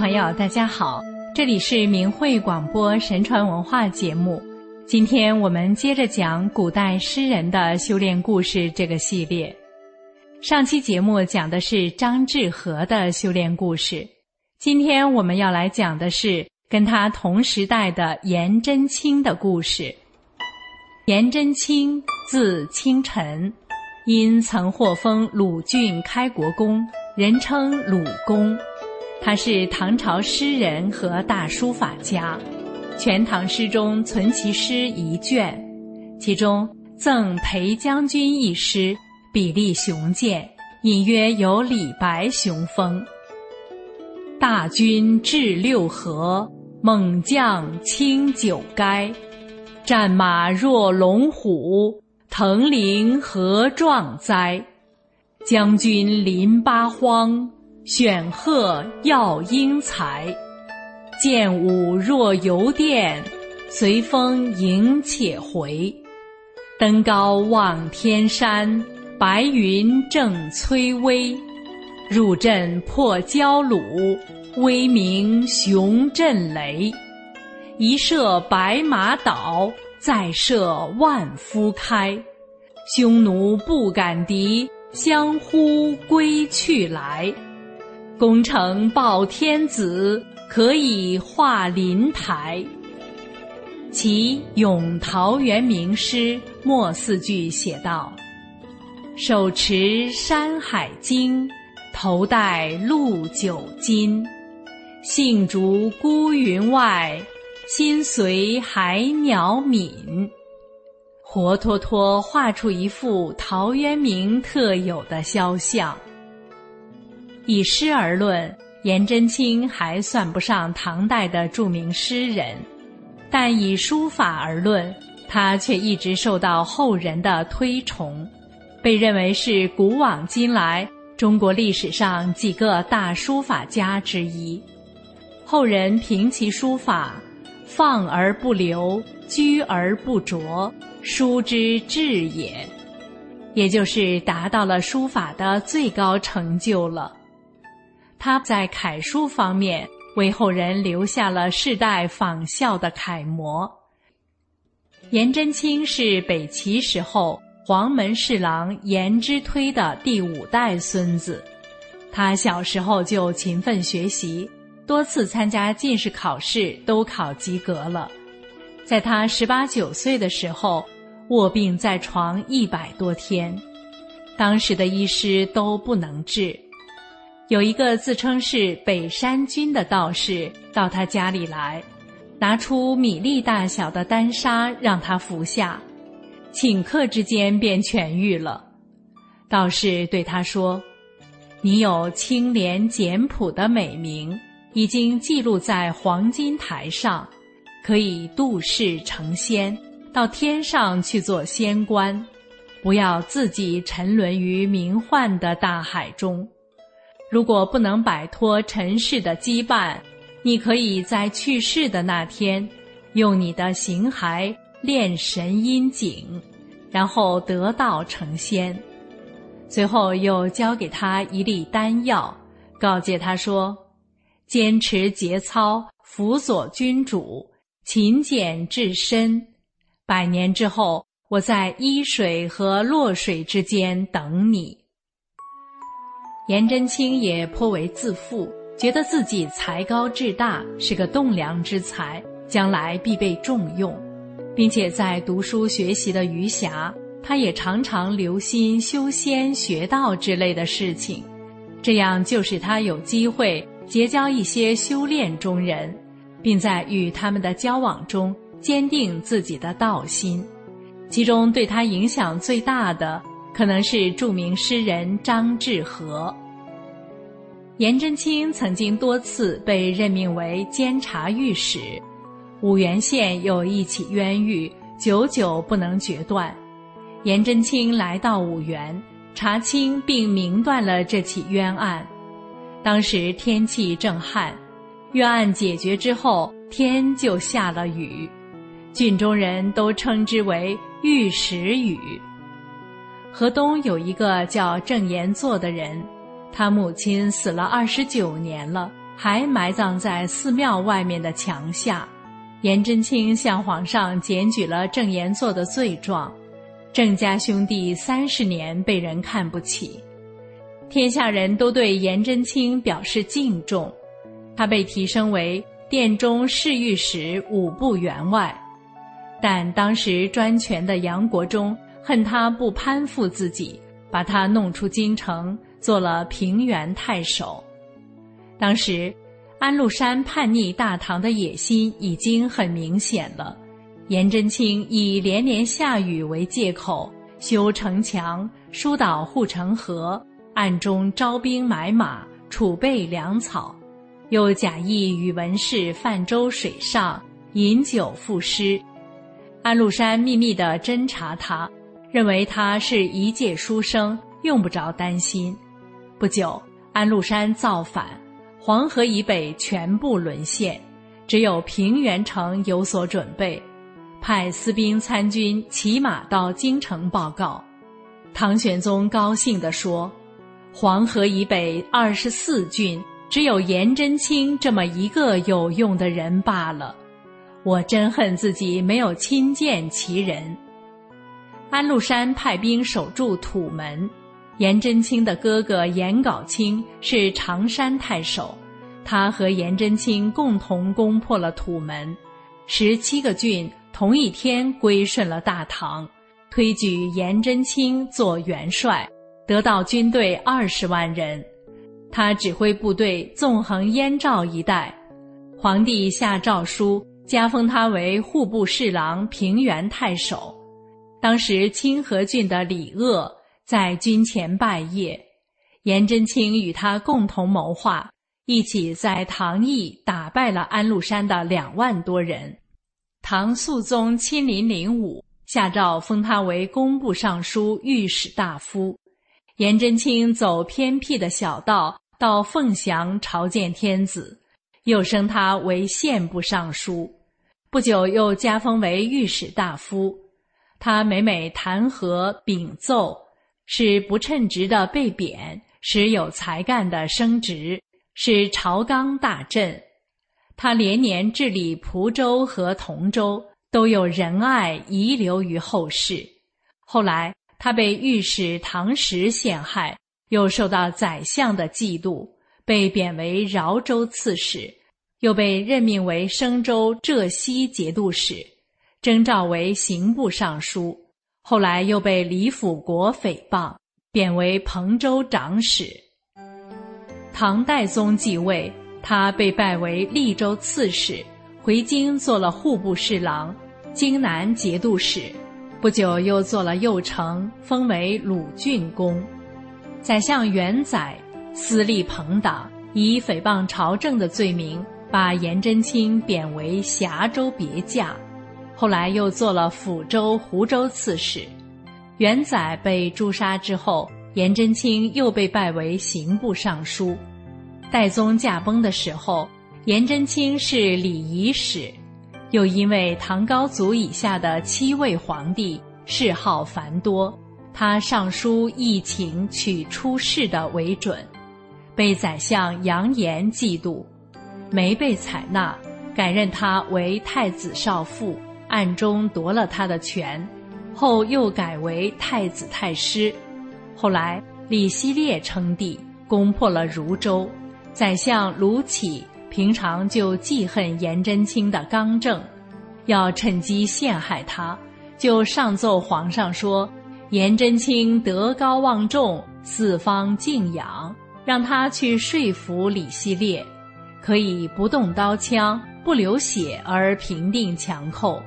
朋友，大家好，这里是明慧广播神传文化节目。今天我们接着讲古代诗人的修炼故事这个系列。上期节目讲的是张志和的修炼故事，今天我们要来讲的是跟他同时代的颜真卿的故事。颜真卿字清晨，因曾获封鲁郡开国公，人称鲁公。他是唐朝诗人和大书法家，《全唐诗》中存其诗一卷，其中赠裴将军一诗，笔力雄健，隐约有李白雄风。大军至六合，猛将轻九垓，战马若龙虎，腾凌何壮哉！将军临八荒。选鹤要英才，剑舞若游电，随风迎且回。登高望天山，白云正崔巍。入阵破焦虏，威名雄震雷。一射白马倒，再射万夫开。匈奴不敢敌，相呼归去来。功成报天子，可以画灵台。其《咏陶渊明诗》末四句写道：“手持《山海经》，头戴鹿九巾。性逐孤云外，心随海鸟闽。”活脱脱画出一幅陶渊明特有的肖像。以诗而论，颜真卿还算不上唐代的著名诗人，但以书法而论，他却一直受到后人的推崇，被认为是古往今来中国历史上几个大书法家之一。后人评其书法：放而不流，居而不着，书之至也，也就是达到了书法的最高成就了。他在楷书方面为后人留下了世代仿效的楷模。颜真卿是北齐时候黄门侍郎颜之推的第五代孙子，他小时候就勤奋学习，多次参加进士考试都考及格了。在他十八九岁的时候，卧病在床一百多天，当时的医师都不能治。有一个自称是北山君的道士到他家里来，拿出米粒大小的丹砂让他服下，顷刻之间便痊愈了。道士对他说：“你有清廉简朴的美名，已经记录在黄金台上，可以度世成仙，到天上去做仙官，不要自己沉沦于名幻的大海中。”如果不能摆脱尘世的羁绊，你可以在去世的那天，用你的形骸炼神阴井，然后得道成仙。随后又交给他一粒丹药，告诫他说：“坚持节操，辅佐君主，勤俭至身。百年之后，我在伊水和洛水之间等你。”颜真卿也颇为自负，觉得自己才高志大，是个栋梁之才，将来必被重用，并且在读书学习的余暇，他也常常留心修仙学道之类的事情，这样就使他有机会结交一些修炼中人，并在与他们的交往中坚定自己的道心。其中对他影响最大的。可能是著名诗人张志和。颜真卿曾经多次被任命为监察御史，五原县有一起冤狱，久久不能决断。颜真卿来到五原，查清并明断了这起冤案。当时天气正旱，冤案解决之后，天就下了雨，郡中人都称之为“御史雨”。河东有一个叫郑言作的人，他母亲死了二十九年了，还埋葬在寺庙外面的墙下。颜真卿向皇上检举了郑言作的罪状，郑家兄弟三十年被人看不起，天下人都对颜真卿表示敬重，他被提升为殿中侍御史五部员外。但当时专权的杨国忠恨他不攀附自己，把他弄出京城做了平原太守。当时。安禄山叛逆大唐的野心已经很明显了，颜真卿以连年下雨为借口修城墙、疏导护城河，暗中招兵买马、储备粮草，又假意与文士泛舟水上，饮酒赋诗。安禄山秘密地侦查他，认为他是一介书生，用不着担心。不久，安禄山造反。黄河以北全部沦陷，只有平原城有所准备，派私兵参军骑马到京城报告。唐玄宗高兴地说：“黄河以北二十四郡，只有颜真卿这么一个有用的人罢了。我真恨自己没有亲见其人。”安禄山派兵守住土门。颜真卿的哥哥颜杲卿是常山太守，他和颜真卿共同攻破了土门，十七个郡同一天归顺了大唐，推举颜真卿做元帅，得到军队二十万人。他指挥部队纵横燕赵一带，皇帝下诏书加封他为户部侍郎、平原太守。当时清河郡的李鄂。在军前拜谒，颜真卿与他共同谋划，一起在唐邑打败了安禄山的两万多人。唐肃宗亲临灵武，下诏封他为工部尚书、御史大夫。颜真卿走偏僻的小道到凤翔朝见天子，又升他为宪部尚书。不久又加封为御史大夫。他每每弹劾秉奏。使不称职的被贬，使有才干的升职，使朝纲大振。他连年治理蒲州和同州，都有仁爱遗留于后世。后来他被御史唐时陷害，又受到宰相的嫉妒，被贬为饶州刺史，又被任命为升州浙西节度使，征召为刑部尚书。后来又被李辅国诽谤，贬为彭州长史。唐代宗继位，他被拜为利州刺史，回京做了户部侍郎、京南节度使。不久又做了右丞，封为鲁郡公。宰相元载私立朋党，以诽谤朝政的罪名，把颜真卿贬为峡州别驾。后来又做了抚州、湖州刺史。元载被诛杀之后，颜真卿又被拜为刑部尚书。代宗驾崩的时候，颜真卿是礼仪使。又因为唐高祖以下的七位皇帝谥号繁多，他上书议请取出世的为准，被宰相杨炎嫉妒，没被采纳，改任他为太子少傅。暗中夺了他的权，后又改为太子太师。后来李希烈称帝，攻破了汝州。宰相卢杞平常就记恨颜真卿的刚正，要趁机陷害他，就上奏皇上说：颜真卿德高望重，四方敬仰，让他去说服李希烈，可以不动刀枪、不流血而平定强寇。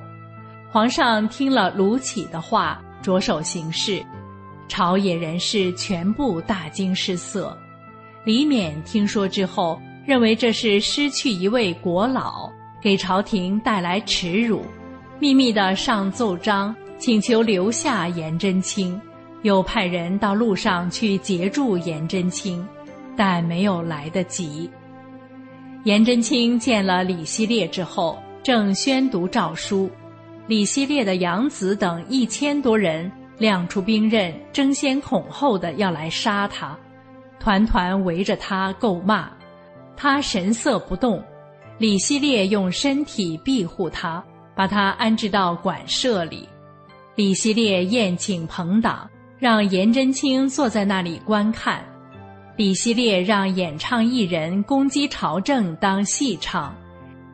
皇上听了卢杞的话，着手行事，朝野人士全部大惊失色。李勉听说之后，认为这是失去一位国老，给朝廷带来耻辱，秘密的上奏章，请求留下颜真卿，又派人到路上去截住颜真卿，但没有来得及。颜真卿见了李希烈之后，正宣读诏书。李希烈的养子等一千多人亮出兵刃，争先恐后的要来杀他，团团围着他够骂。他神色不动。李希烈用身体庇护他，把他安置到馆舍里。李希烈宴请朋党，让颜真卿坐在那里观看。李希烈让演唱艺人攻击朝政当戏唱。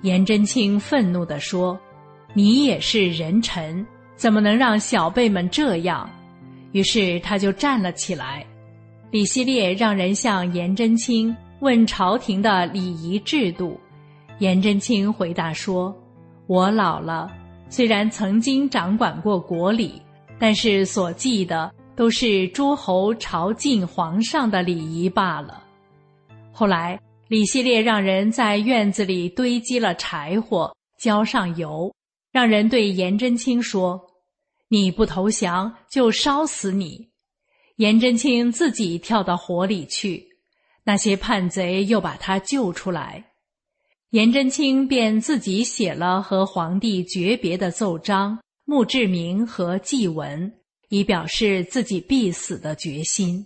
颜真卿愤怒地说：“你也是人臣，怎么能让小辈们这样？”于是他就站了起来。李希烈让人向颜真卿问朝廷的礼仪制度。颜真卿回答说：“我老了，虽然曾经掌管过国礼，但是所记的都是诸侯朝觐皇上的礼仪罢了。”后来，李希烈让人在院子里堆积了柴火，浇上油，让人对颜真卿说：“你不投降，就烧死你。”颜真卿自己跳到火里去，那些叛贼又把他救出来。颜真卿便自己写了和皇帝诀别的奏章、墓志铭和祭文，以表示自己必死的决心。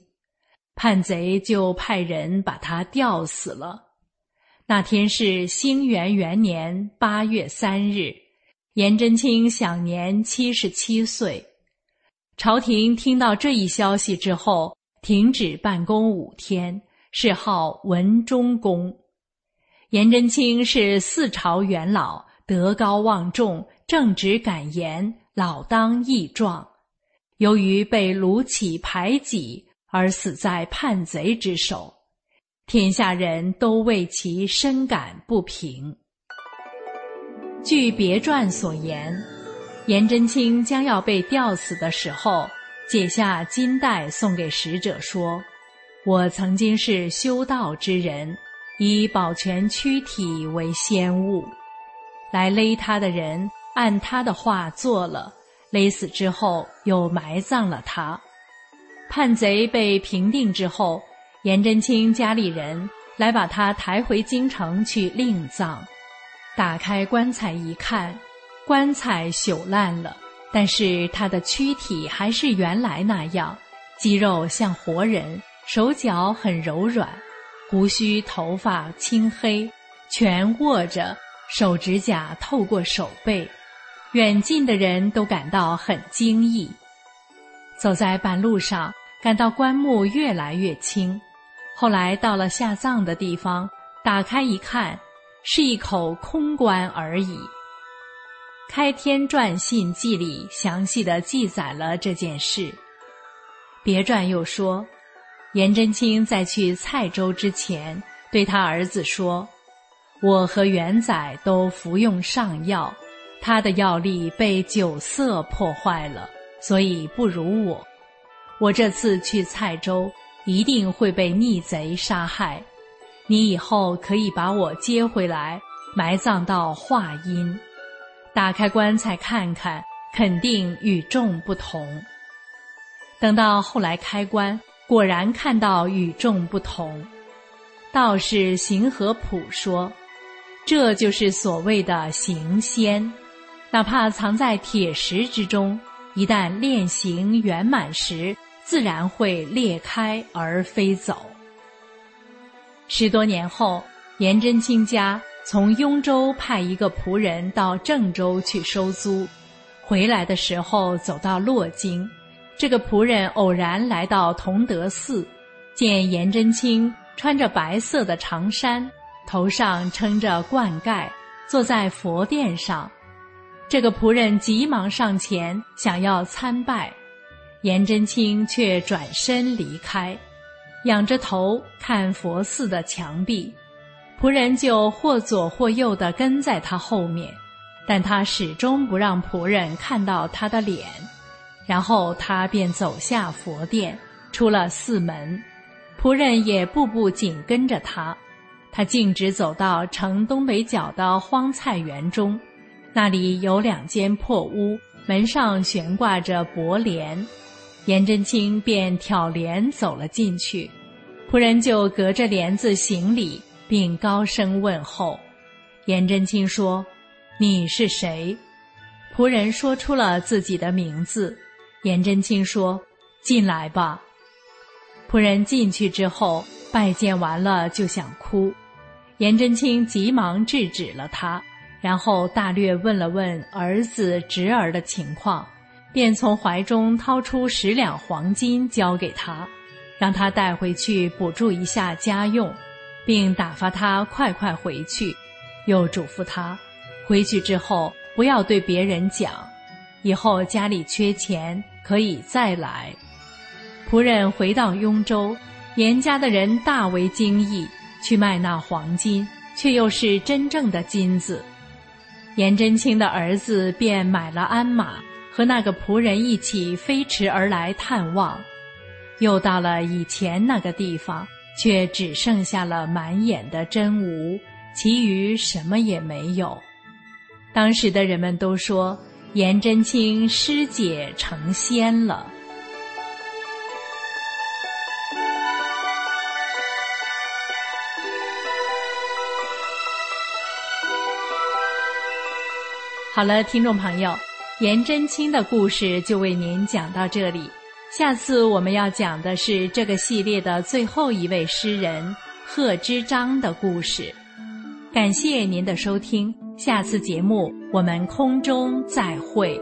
叛贼就派人把他吊死了。那天是兴元元年八月三日，颜真卿享年七十七岁。朝廷听到这一消息之后，停止办公五天，谥号文忠公。颜真卿是四朝元老，德高望重，正直敢言，老当益壮。由于被卢杞排挤而死在叛贼之手，天下人都为其深感不平。据别传所言，颜真卿将要被吊死的时候，解下金带送给使者说：“我曾经是修道之人。”以保全躯体为先物，来勒他的人按他的话做了，勒死之后又埋葬了他。叛贼被平定之后，颜真卿家里人来把他抬回京城去另葬。打开棺材一看，棺材朽烂了，但是他的躯体还是原来那样，肌肉像活人，手脚很柔软。胡须头发青黑，全握着，手指甲透过手背，远近的人都感到很惊异。走在半路上，感到棺木越来越轻，后来到了下葬的地方，打开一看，是一口空棺而已。《开天传信记》里详细的记载了这件事。别传又说。颜真卿在去蔡州之前，对他儿子说：“我和元载都服用上药，他的药力被酒色破坏了，所以不如我。我这次去蔡州，一定会被逆贼杀害。你以后可以把我接回来，埋葬到华阴。打开棺材看看，肯定与众不同。等到后来开棺。”果然看到与众不同。道士行和普说：“这就是所谓的行仙，哪怕藏在铁石之中，一旦炼形圆满时，自然会裂开而飞走。”十多年后，颜真卿家从雍州派一个仆人到郑州去收租，回来的时候走到洛京。这个仆人偶然来到同德寺，见颜真卿穿着白色的长衫，头上撑着冠盖，坐在佛殿上。这个仆人急忙上前想要参拜，颜真卿却转身离开，仰着头看佛寺的墙壁。仆人就或左或右地跟在他后面，但他始终不让仆人看到他的脸。然后他便走下佛殿，出了寺门，仆人也步步紧跟着他。他径直走到城东北角的荒菜园中，那里有两间破屋，门上悬挂着薄帘。颜真卿便挑帘走了进去，仆人就隔着帘子行礼，并高声问候。颜真卿说：“你是谁？”仆人说出了自己的名字。颜真卿说：“进来吧。”仆人进去之后，拜见完了就想哭。颜真卿急忙制止了他，然后大略问了问儿子侄儿的情况，便从怀中掏出十两黄金交给他，让他带回去补助一下家用，并打发他快快回去，又嘱咐他，回去之后不要对别人讲，以后家里缺钱可以再来。仆人回到雍州，严家的人大为惊异。去卖那黄金，却又是真正的金子。颜真卿的儿子便买了鞍马，和那个仆人一起飞驰而来探望。又到了以前那个地方，却只剩下了满眼的真吾，其余什么也没有。当时的人们都说，颜真卿师姐成仙了。好了，听众朋友，颜真卿的故事就为您讲到这里。下次我们要讲的是这个系列的最后一位诗人贺知章的故事。感谢您的收听，下次节目我们空中再会。